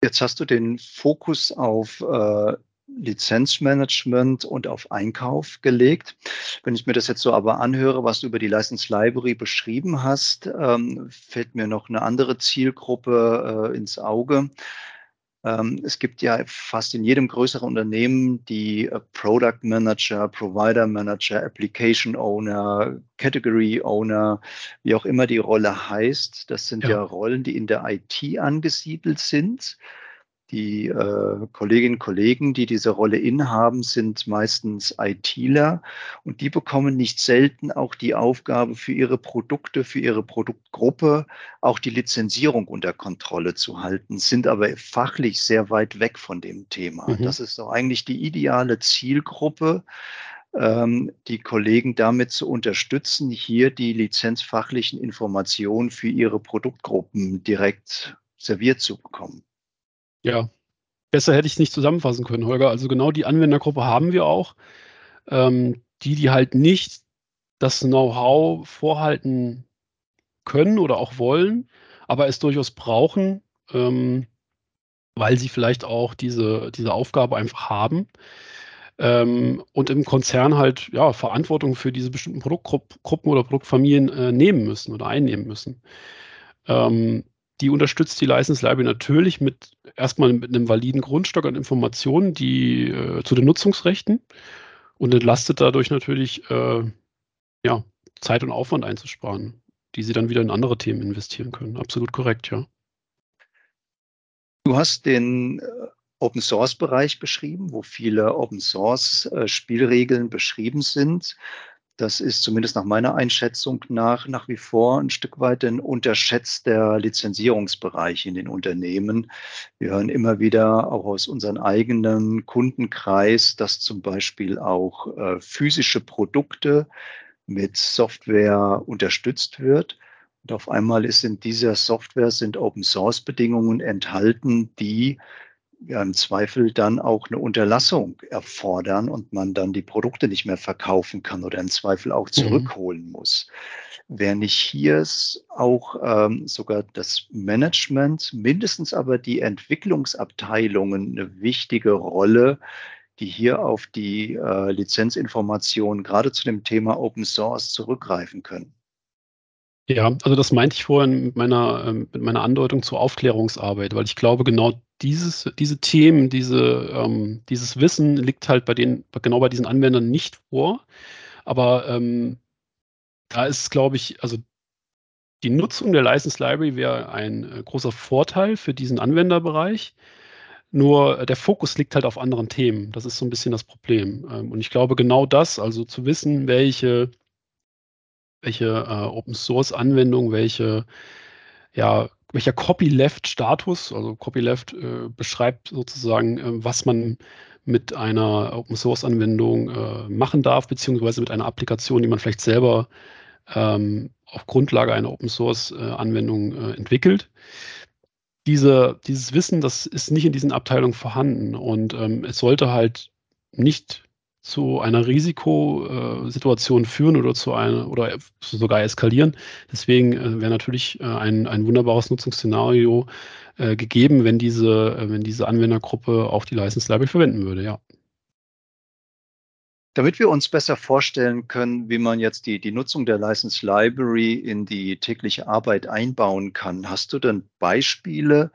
Jetzt hast du den Fokus auf äh, Lizenzmanagement und auf Einkauf gelegt. Wenn ich mir das jetzt so aber anhöre, was du über die License Library beschrieben hast, ähm, fällt mir noch eine andere Zielgruppe äh, ins Auge. Ähm, es gibt ja fast in jedem größeren Unternehmen die äh, Product Manager, Provider Manager, Application Owner, Category Owner, wie auch immer die Rolle heißt. Das sind ja, ja Rollen, die in der IT angesiedelt sind. Die äh, Kolleginnen und Kollegen, die diese Rolle innehaben, sind meistens ITler und die bekommen nicht selten auch die Aufgabe für ihre Produkte, für ihre Produktgruppe auch die Lizenzierung unter Kontrolle zu halten, sind aber fachlich sehr weit weg von dem Thema. Mhm. Das ist doch eigentlich die ideale Zielgruppe, ähm, die Kollegen damit zu unterstützen, hier die lizenzfachlichen Informationen für ihre Produktgruppen direkt serviert zu bekommen. Ja, besser hätte ich es nicht zusammenfassen können, Holger. Also genau die Anwendergruppe haben wir auch. Ähm, die, die halt nicht das Know-how vorhalten können oder auch wollen, aber es durchaus brauchen, ähm, weil sie vielleicht auch diese, diese Aufgabe einfach haben. Ähm, und im Konzern halt ja, Verantwortung für diese bestimmten Produktgruppen oder Produktfamilien äh, nehmen müssen oder einnehmen müssen. Ähm, die unterstützt die License Library natürlich mit erstmal mit einem validen Grundstock an Informationen, die äh, zu den Nutzungsrechten und entlastet dadurch natürlich äh, ja, Zeit und Aufwand einzusparen, die sie dann wieder in andere Themen investieren können. Absolut korrekt, ja. Du hast den äh, Open Source Bereich beschrieben, wo viele Open Source äh, Spielregeln beschrieben sind. Das ist zumindest nach meiner Einschätzung nach nach wie vor ein Stück weit ein unterschätzter Lizenzierungsbereich in den Unternehmen. Wir hören immer wieder auch aus unserem eigenen Kundenkreis, dass zum Beispiel auch äh, physische Produkte mit Software unterstützt wird. Und auf einmal ist in dieser Software sind Open Source Bedingungen enthalten, die ja, im Zweifel dann auch eine Unterlassung erfordern und man dann die Produkte nicht mehr verkaufen kann oder im Zweifel auch mhm. zurückholen mhm. muss. Wäre nicht hier auch ähm, sogar das Management, mindestens aber die Entwicklungsabteilungen eine wichtige Rolle, die hier auf die äh, Lizenzinformationen gerade zu dem Thema Open Source zurückgreifen können? Ja, also das meinte ich vorhin mit meiner, ähm, mit meiner Andeutung zur Aufklärungsarbeit, weil ich glaube, genau dieses, diese Themen, diese, ähm, dieses Wissen liegt halt bei den, genau bei diesen Anwendern nicht vor. Aber ähm, da ist, glaube ich, also die Nutzung der License Library wäre ein äh, großer Vorteil für diesen Anwenderbereich. Nur der Fokus liegt halt auf anderen Themen. Das ist so ein bisschen das Problem. Ähm, und ich glaube, genau das, also zu wissen, welche welche äh, Open Source Anwendung, welche, ja, welcher Copyleft-Status, also Copyleft äh, beschreibt sozusagen, äh, was man mit einer Open Source Anwendung äh, machen darf, beziehungsweise mit einer Applikation, die man vielleicht selber ähm, auf Grundlage einer Open Source äh, äh, entwickelt. Diese, dieses Wissen, das ist nicht in diesen Abteilungen vorhanden und ähm, es sollte halt nicht zu einer Risikosituation führen oder zu einer oder sogar eskalieren. Deswegen äh, wäre natürlich äh, ein, ein wunderbares Nutzungsszenario äh, gegeben, wenn diese, wenn diese Anwendergruppe auch die License Library verwenden würde, ja. Damit wir uns besser vorstellen können, wie man jetzt die, die Nutzung der License Library in die tägliche Arbeit einbauen kann, hast du denn Beispiele,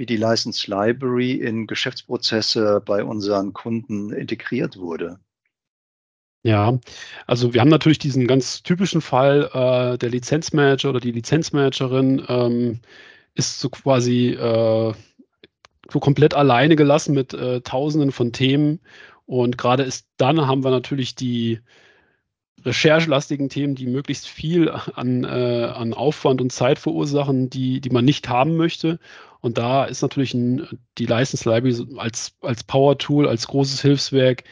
wie die License Library in Geschäftsprozesse bei unseren Kunden integriert wurde? Ja, also wir haben natürlich diesen ganz typischen Fall, äh, der Lizenzmanager oder die Lizenzmanagerin ähm, ist so quasi äh, so komplett alleine gelassen mit äh, Tausenden von Themen. Und gerade ist dann haben wir natürlich die recherchelastigen Themen, die möglichst viel an, äh, an Aufwand und Zeit verursachen, die, die man nicht haben möchte. Und da ist natürlich ein, die License Library als, als Power-Tool, als großes Hilfswerk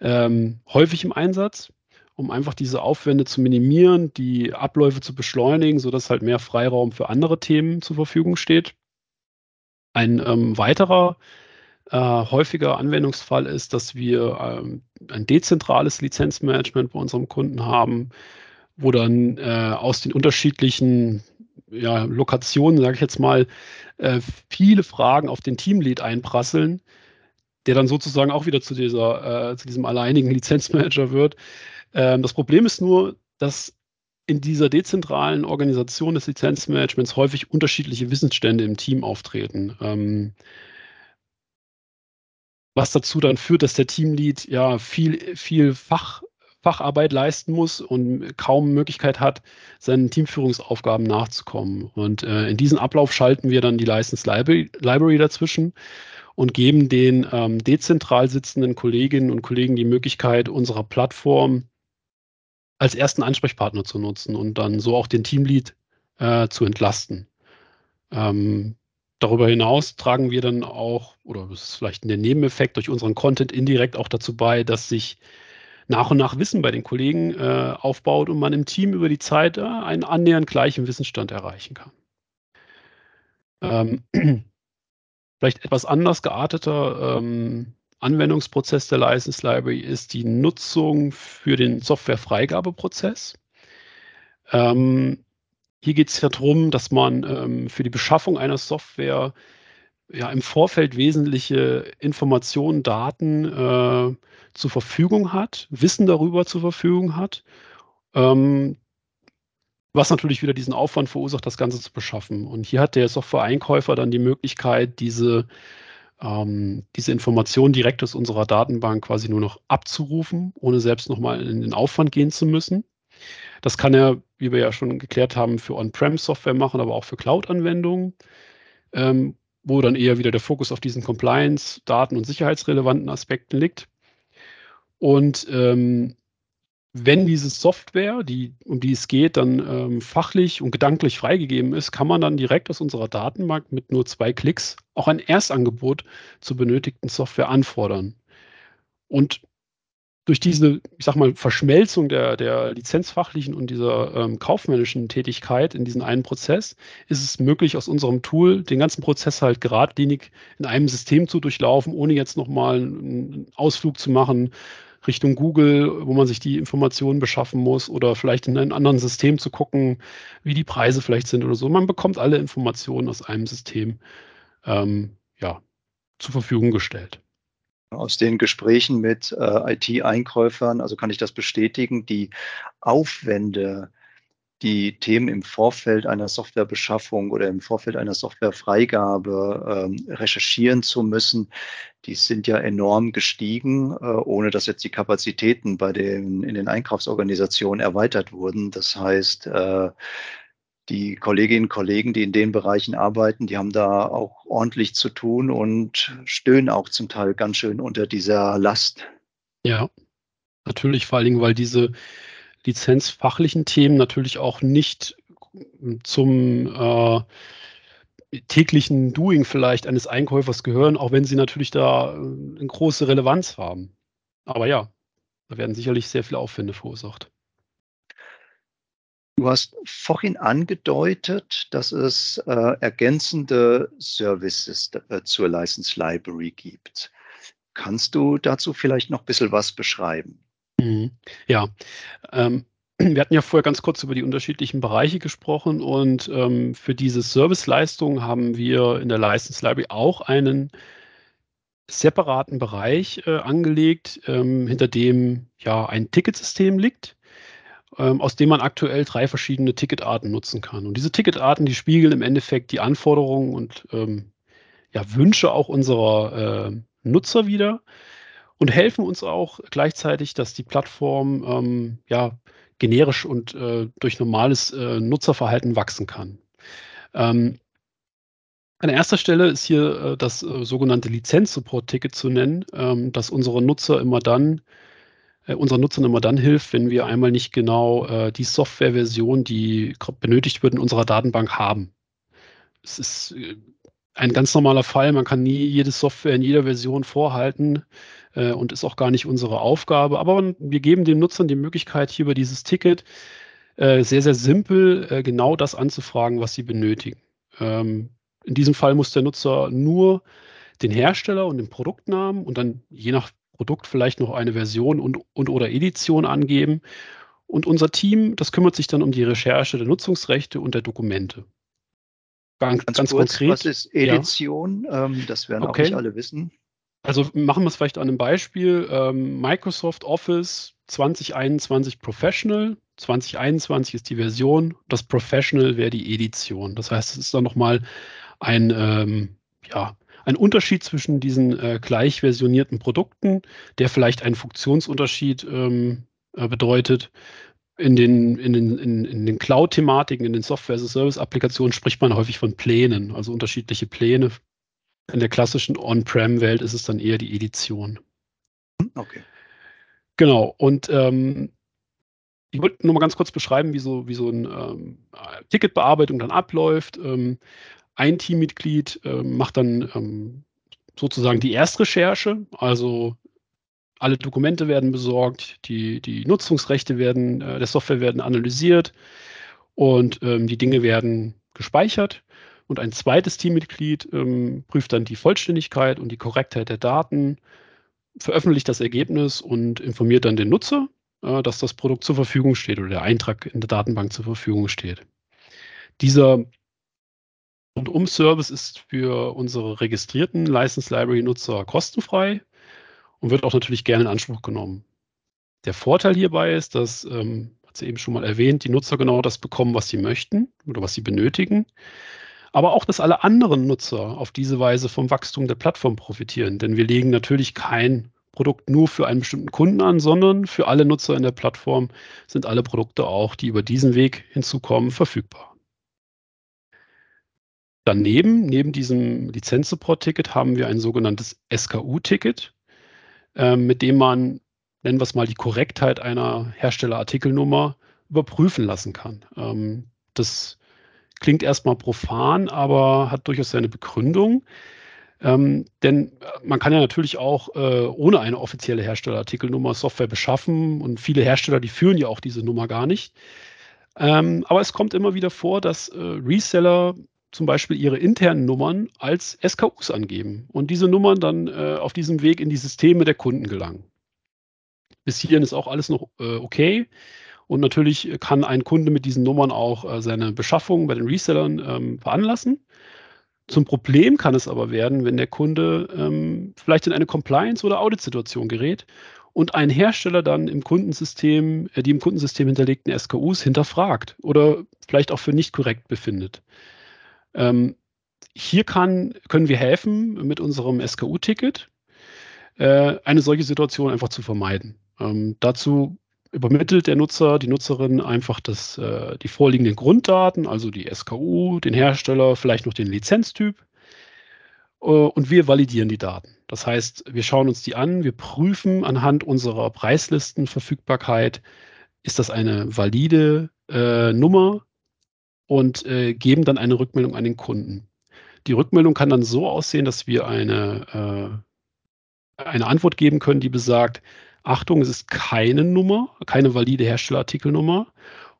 ähm, häufig im Einsatz, um einfach diese Aufwände zu minimieren, die Abläufe zu beschleunigen, sodass halt mehr Freiraum für andere Themen zur Verfügung steht. Ein ähm, weiterer äh, häufiger Anwendungsfall ist, dass wir ähm, ein dezentrales Lizenzmanagement bei unserem Kunden haben, wo dann äh, aus den unterschiedlichen ja, Lokationen, sage ich jetzt mal, äh, viele Fragen auf den Teamlead einprasseln, der dann sozusagen auch wieder zu, dieser, äh, zu diesem alleinigen Lizenzmanager wird. Ähm, das Problem ist nur, dass in dieser dezentralen Organisation des Lizenzmanagements häufig unterschiedliche Wissensstände im Team auftreten. Ähm, was dazu dann führt, dass der Teamlead ja viel, viel Fach, Facharbeit leisten muss und kaum Möglichkeit hat, seinen Teamführungsaufgaben nachzukommen. Und äh, in diesen Ablauf schalten wir dann die License Library, Library dazwischen und geben den ähm, dezentral sitzenden Kolleginnen und Kollegen die Möglichkeit, unserer Plattform als ersten Ansprechpartner zu nutzen und dann so auch den Teamlead äh, zu entlasten. Ähm, darüber hinaus tragen wir dann auch, oder das ist vielleicht der Nebeneffekt, durch unseren Content indirekt auch dazu bei, dass sich nach und nach Wissen bei den Kollegen äh, aufbaut und man im Team über die Zeit äh, einen annähernd gleichen Wissensstand erreichen kann. Ähm, vielleicht etwas anders gearteter ähm, Anwendungsprozess der License Library ist die Nutzung für den Softwarefreigabeprozess. Ähm, hier geht es ja darum, dass man ähm, für die Beschaffung einer Software ja im Vorfeld wesentliche Informationen, Daten äh, zur Verfügung hat, Wissen darüber zur Verfügung hat, ähm, was natürlich wieder diesen Aufwand verursacht, das Ganze zu beschaffen. Und hier hat der Software-Einkäufer dann die Möglichkeit, diese, ähm, diese Informationen direkt aus unserer Datenbank quasi nur noch abzurufen, ohne selbst nochmal in den Aufwand gehen zu müssen. Das kann er, wie wir ja schon geklärt haben, für On-Prem-Software machen, aber auch für Cloud-Anwendungen, ähm, wo dann eher wieder der Fokus auf diesen Compliance, Daten- und sicherheitsrelevanten Aspekten liegt. Und ähm, wenn diese Software, die, um die es geht, dann ähm, fachlich und gedanklich freigegeben ist, kann man dann direkt aus unserer Datenbank mit nur zwei Klicks auch ein Erstangebot zur benötigten Software anfordern. Und durch diese, ich sag mal, Verschmelzung der, der lizenzfachlichen und dieser ähm, kaufmännischen Tätigkeit in diesen einen Prozess ist es möglich, aus unserem Tool den ganzen Prozess halt geradlinig in einem System zu durchlaufen, ohne jetzt nochmal einen Ausflug zu machen Richtung Google, wo man sich die Informationen beschaffen muss oder vielleicht in einem anderen System zu gucken, wie die Preise vielleicht sind oder so. Man bekommt alle Informationen aus einem System ähm, ja, zur Verfügung gestellt. Aus den Gesprächen mit äh, IT-Einkäufern, also kann ich das bestätigen, die Aufwände die Themen im Vorfeld einer Softwarebeschaffung oder im Vorfeld einer Softwarefreigabe ähm, recherchieren zu müssen, die sind ja enorm gestiegen, äh, ohne dass jetzt die Kapazitäten bei den, in den Einkaufsorganisationen erweitert wurden. Das heißt, äh, die Kolleginnen und Kollegen, die in den Bereichen arbeiten, die haben da auch ordentlich zu tun und stöhnen auch zum Teil ganz schön unter dieser Last. Ja, natürlich, vor allen Dingen, weil diese lizenzfachlichen Themen natürlich auch nicht zum äh, täglichen Doing vielleicht eines Einkäufers gehören, auch wenn sie natürlich da äh, eine große Relevanz haben. Aber ja, da werden sicherlich sehr viele Aufwände verursacht. Du hast vorhin angedeutet, dass es äh, ergänzende Services äh, zur License Library gibt. Kannst du dazu vielleicht noch ein bisschen was beschreiben? Mhm. Ja, ähm, wir hatten ja vorher ganz kurz über die unterschiedlichen Bereiche gesprochen und ähm, für diese Serviceleistung haben wir in der License Library auch einen separaten Bereich äh, angelegt, ähm, hinter dem ja ein Ticketsystem liegt, ähm, aus dem man aktuell drei verschiedene Ticketarten nutzen kann. Und diese Ticketarten, die spiegeln im Endeffekt die Anforderungen und ähm, ja, Wünsche auch unserer äh, Nutzer wieder und helfen uns auch gleichzeitig, dass die Plattform ähm, ja, generisch und äh, durch normales äh, Nutzerverhalten wachsen kann. Ähm, an erster Stelle ist hier äh, das äh, sogenannte Lizenz-Support-Ticket zu nennen, ähm, das unsere Nutzer immer dann, unseren Nutzern immer dann hilft, wenn wir einmal nicht genau äh, die Softwareversion, die benötigt wird, in unserer Datenbank haben. Es ist äh, ein ganz normaler Fall. Man kann nie jede Software in jeder Version vorhalten äh, und ist auch gar nicht unsere Aufgabe. Aber wir geben den Nutzern die Möglichkeit, hier über dieses Ticket äh, sehr, sehr simpel äh, genau das anzufragen, was sie benötigen. Ähm, in diesem Fall muss der Nutzer nur den Hersteller und den Produktnamen und dann je nach Produkt vielleicht noch eine Version und, und oder Edition angeben. Und unser Team, das kümmert sich dann um die Recherche der Nutzungsrechte und der Dokumente. Ganz, ganz, ganz kurz, konkret. Was ist Edition? Ja. Ähm, das werden okay. auch nicht alle wissen. Also machen wir es vielleicht an einem Beispiel. Ähm, Microsoft Office 2021 Professional. 2021 ist die Version. Das Professional wäre die Edition. Das heißt, es ist dann nochmal ein, ähm, ja, ein Unterschied zwischen diesen äh, gleich versionierten Produkten, der vielleicht einen Funktionsunterschied ähm, äh, bedeutet in den, in den, in, in den Cloud-Thematiken, in den Software-as-a-Service-Applikationen spricht man häufig von Plänen, also unterschiedliche Pläne. In der klassischen On-Prem-Welt ist es dann eher die Edition. Okay. Genau, und ähm, ich wollte nur mal ganz kurz beschreiben, wie so, wie so eine ähm, Ticketbearbeitung dann abläuft. Ähm, ein Teammitglied ähm, macht dann ähm, sozusagen die Erstrecherche, also alle Dokumente werden besorgt, die, die Nutzungsrechte werden, äh, der Software werden analysiert und ähm, die Dinge werden gespeichert. Und ein zweites Teammitglied ähm, prüft dann die Vollständigkeit und die Korrektheit der Daten, veröffentlicht das Ergebnis und informiert dann den Nutzer, äh, dass das Produkt zur Verfügung steht oder der Eintrag in der Datenbank zur Verfügung steht. Dieser Rundum-Service ist für unsere registrierten License Library-Nutzer kostenfrei und wird auch natürlich gerne in Anspruch genommen. Der Vorteil hierbei ist, dass, ähm, hat sie eben schon mal erwähnt, die Nutzer genau das bekommen, was sie möchten oder was sie benötigen. Aber auch, dass alle anderen Nutzer auf diese Weise vom Wachstum der Plattform profitieren. Denn wir legen natürlich kein Produkt nur für einen bestimmten Kunden an, sondern für alle Nutzer in der Plattform sind alle Produkte auch, die über diesen Weg hinzukommen, verfügbar. Daneben, neben diesem Lizenz-Support-Ticket, haben wir ein sogenanntes SKU-Ticket ähm, mit dem man, nennen wir es mal, die Korrektheit einer Herstellerartikelnummer überprüfen lassen kann. Ähm, das klingt erstmal profan, aber hat durchaus seine Begründung. Ähm, denn man kann ja natürlich auch äh, ohne eine offizielle Herstellerartikelnummer Software beschaffen und viele Hersteller, die führen ja auch diese Nummer gar nicht. Ähm, aber es kommt immer wieder vor, dass äh, Reseller zum Beispiel ihre internen Nummern als SKUs angeben und diese Nummern dann äh, auf diesem Weg in die Systeme der Kunden gelangen. Bis hierhin ist auch alles noch äh, okay. Und natürlich kann ein Kunde mit diesen Nummern auch äh, seine Beschaffung bei den Resellern ähm, veranlassen. Zum Problem kann es aber werden, wenn der Kunde ähm, vielleicht in eine Compliance- oder Audit-Situation gerät und ein Hersteller dann im Kundensystem, äh, die im Kundensystem hinterlegten SKUs hinterfragt oder vielleicht auch für nicht korrekt befindet. Ähm, hier kann, können wir helfen, mit unserem SKU-Ticket äh, eine solche Situation einfach zu vermeiden. Ähm, dazu übermittelt der Nutzer, die Nutzerin einfach das, äh, die vorliegenden Grunddaten, also die SKU, den Hersteller, vielleicht noch den Lizenztyp. Äh, und wir validieren die Daten. Das heißt, wir schauen uns die an, wir prüfen anhand unserer Preislistenverfügbarkeit, ist das eine valide äh, Nummer, und äh, geben dann eine Rückmeldung an den Kunden. Die Rückmeldung kann dann so aussehen, dass wir eine, äh, eine Antwort geben können, die besagt, Achtung, es ist keine Nummer, keine valide Herstellerartikelnummer.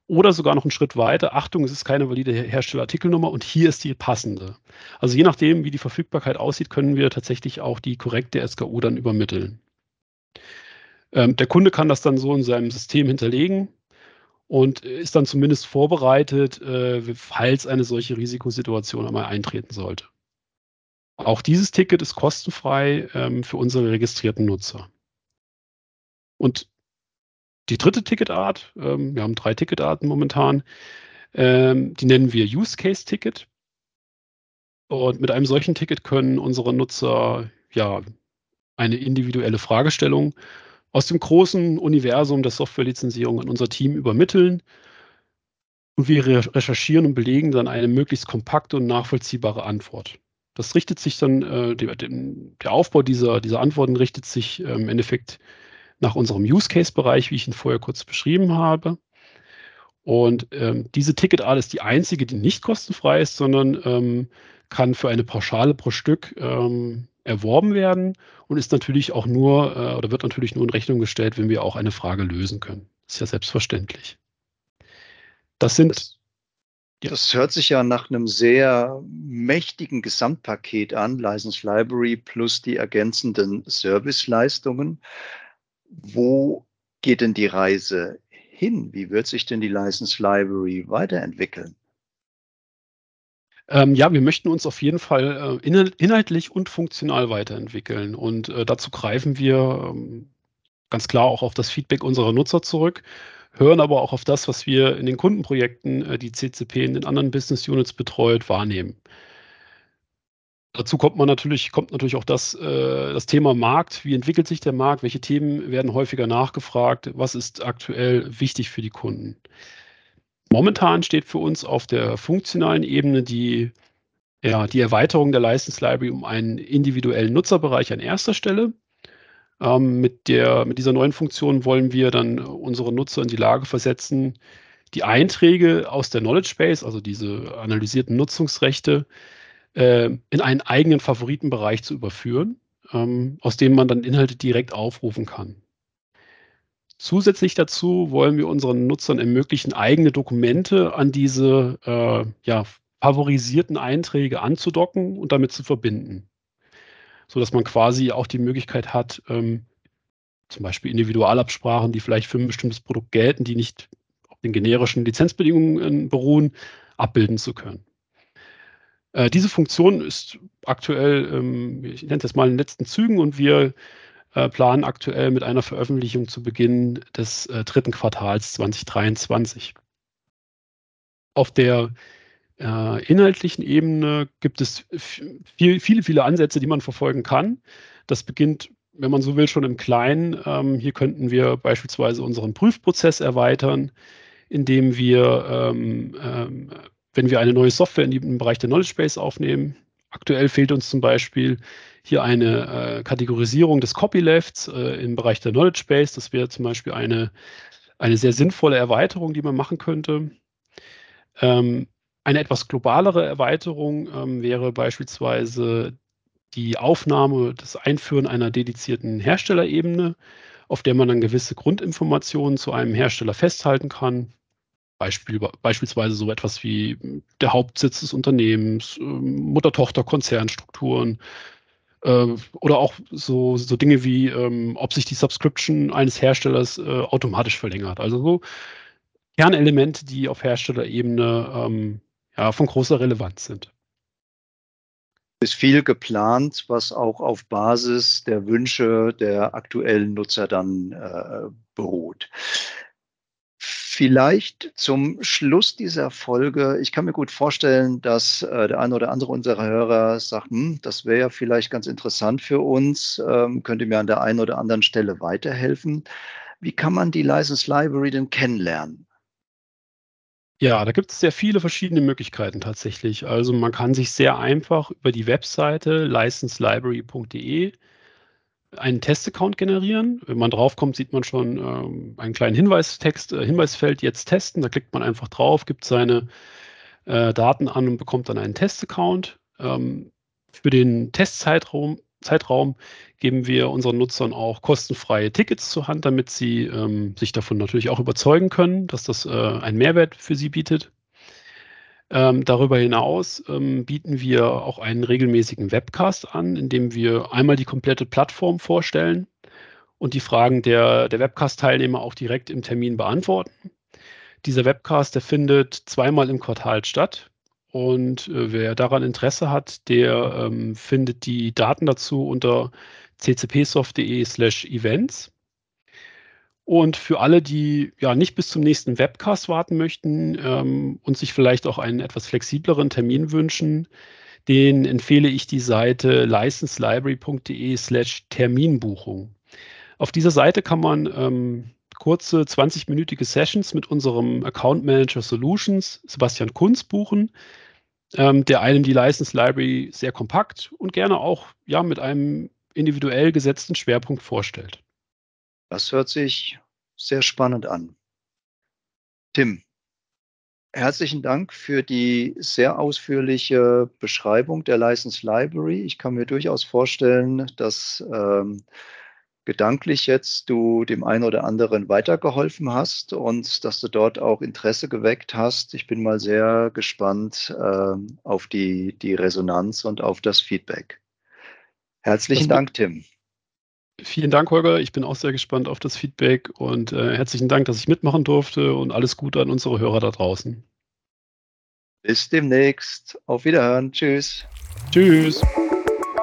Oder sogar noch einen Schritt weiter, Achtung, es ist keine valide Herstellerartikelnummer und hier ist die passende. Also je nachdem, wie die Verfügbarkeit aussieht, können wir tatsächlich auch die korrekte SKU dann übermitteln. Ähm, der Kunde kann das dann so in seinem System hinterlegen und ist dann zumindest vorbereitet, äh, falls eine solche Risikosituation einmal eintreten sollte. Auch dieses Ticket ist kostenfrei ähm, für unsere registrierten Nutzer. Und die dritte Ticketart, ähm, wir haben drei Ticketarten momentan, ähm, die nennen wir Use Case Ticket. Und mit einem solchen Ticket können unsere Nutzer ja eine individuelle Fragestellung aus dem großen Universum der Softwarelizenzierung an unser Team übermitteln. Und wir recherchieren und belegen dann eine möglichst kompakte und nachvollziehbare Antwort. Das richtet sich dann, äh, der, der, Aufbau dieser, dieser Antworten richtet sich äh, im Endeffekt nach unserem Use Case-Bereich, wie ich ihn vorher kurz beschrieben habe. Und ähm, diese Ticketart ist die einzige, die nicht kostenfrei ist, sondern ähm, kann für eine Pauschale pro Stück ähm, erworben werden und ist natürlich auch nur äh, oder wird natürlich nur in Rechnung gestellt, wenn wir auch eine Frage lösen können. Das ist ja selbstverständlich. Das sind. Das, ja. das hört sich ja nach einem sehr mächtigen Gesamtpaket an, License Library plus die ergänzenden Serviceleistungen. Wo geht denn die Reise hin? Wie wird sich denn die License Library weiterentwickeln? Ähm, ja, wir möchten uns auf jeden Fall äh, inhaltlich und funktional weiterentwickeln. Und äh, dazu greifen wir ähm, ganz klar auch auf das Feedback unserer Nutzer zurück, hören aber auch auf das, was wir in den Kundenprojekten, äh, die CCP in den anderen Business Units betreut, wahrnehmen. Dazu kommt man natürlich, kommt natürlich auch das, äh, das Thema Markt. Wie entwickelt sich der Markt? Welche Themen werden häufiger nachgefragt? Was ist aktuell wichtig für die Kunden? Momentan steht für uns auf der funktionalen Ebene die, ja, die Erweiterung der License Library um einen individuellen Nutzerbereich an erster Stelle. Ähm, mit, der, mit dieser neuen Funktion wollen wir dann unsere Nutzer in die Lage versetzen, die Einträge aus der Knowledge Base, also diese analysierten Nutzungsrechte, äh, in einen eigenen Favoritenbereich zu überführen, ähm, aus dem man dann Inhalte direkt aufrufen kann. Zusätzlich dazu wollen wir unseren Nutzern ermöglichen, eigene Dokumente an diese äh, ja, favorisierten Einträge anzudocken und damit zu verbinden. Sodass man quasi auch die Möglichkeit hat, ähm, zum Beispiel Individualabsprachen, die vielleicht für ein bestimmtes Produkt gelten, die nicht auf den generischen Lizenzbedingungen beruhen, abbilden zu können. Äh, diese Funktion ist aktuell, ähm, ich nenne es jetzt mal in den letzten Zügen und wir äh, planen aktuell mit einer Veröffentlichung zu Beginn des äh, dritten Quartals 2023. Auf der äh, inhaltlichen Ebene gibt es viel, viele, viele Ansätze, die man verfolgen kann. Das beginnt, wenn man so will, schon im Kleinen. Ähm, hier könnten wir beispielsweise unseren Prüfprozess erweitern, indem wir, ähm, ähm, wenn wir eine neue Software in den Bereich der Knowledge Base aufnehmen, aktuell fehlt uns zum Beispiel hier eine äh, Kategorisierung des Copylefts äh, im Bereich der Knowledge Base. Das wäre zum Beispiel eine, eine sehr sinnvolle Erweiterung, die man machen könnte. Ähm, eine etwas globalere Erweiterung ähm, wäre beispielsweise die Aufnahme, das Einführen einer dedizierten Herstellerebene, auf der man dann gewisse Grundinformationen zu einem Hersteller festhalten kann. Beispiel, beispielsweise so etwas wie der Hauptsitz des Unternehmens, ähm, Mutter-Tochter-Konzernstrukturen, äh, oder auch so, so Dinge wie, ähm, ob sich die Subscription eines Herstellers äh, automatisch verlängert. Also so Kernelemente, die auf Herstellerebene ähm, ja, von großer Relevanz sind. Ist viel geplant, was auch auf Basis der Wünsche der aktuellen Nutzer dann äh, beruht. Vielleicht zum Schluss dieser Folge. Ich kann mir gut vorstellen, dass äh, der eine oder andere unserer Hörer sagt, hm, das wäre ja vielleicht ganz interessant für uns, ähm, könnte mir an der einen oder anderen Stelle weiterhelfen. Wie kann man die License Library denn kennenlernen? Ja, da gibt es sehr viele verschiedene Möglichkeiten tatsächlich. Also man kann sich sehr einfach über die Webseite licenselibrary.de einen Testaccount generieren. Wenn man draufkommt, sieht man schon ähm, einen kleinen Hinweistext, äh, Hinweisfeld jetzt testen. Da klickt man einfach drauf, gibt seine äh, Daten an und bekommt dann einen Testaccount. Ähm, für den Testzeitraum Zeitraum geben wir unseren Nutzern auch kostenfreie Tickets zur Hand, damit sie ähm, sich davon natürlich auch überzeugen können, dass das äh, einen Mehrwert für sie bietet. Ähm, darüber hinaus ähm, bieten wir auch einen regelmäßigen Webcast an, in dem wir einmal die komplette Plattform vorstellen und die Fragen der, der Webcast-Teilnehmer auch direkt im Termin beantworten. Dieser Webcast, der findet zweimal im Quartal statt. Und äh, wer daran Interesse hat, der ähm, findet die Daten dazu unter ccpsoft.de slash events. Und für alle, die ja nicht bis zum nächsten Webcast warten möchten ähm, und sich vielleicht auch einen etwas flexibleren Termin wünschen, den empfehle ich die Seite licenselibrary.de slash Terminbuchung. Auf dieser Seite kann man ähm, kurze 20-minütige Sessions mit unserem Account Manager Solutions, Sebastian Kunz, buchen, ähm, der einem die License Library sehr kompakt und gerne auch ja, mit einem individuell gesetzten Schwerpunkt vorstellt. Das hört sich sehr spannend an. Tim, herzlichen Dank für die sehr ausführliche Beschreibung der License Library. Ich kann mir durchaus vorstellen, dass ähm, gedanklich jetzt du dem einen oder anderen weitergeholfen hast und dass du dort auch Interesse geweckt hast. Ich bin mal sehr gespannt äh, auf die, die Resonanz und auf das Feedback. Herzlichen Dank, Tim. Vielen Dank, Holger. Ich bin auch sehr gespannt auf das Feedback und äh, herzlichen Dank, dass ich mitmachen durfte und alles Gute an unsere Hörer da draußen. Bis demnächst. Auf Wiederhören. Tschüss. Tschüss.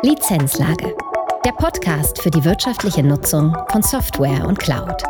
Lizenzlage. Der Podcast für die wirtschaftliche Nutzung von Software und Cloud.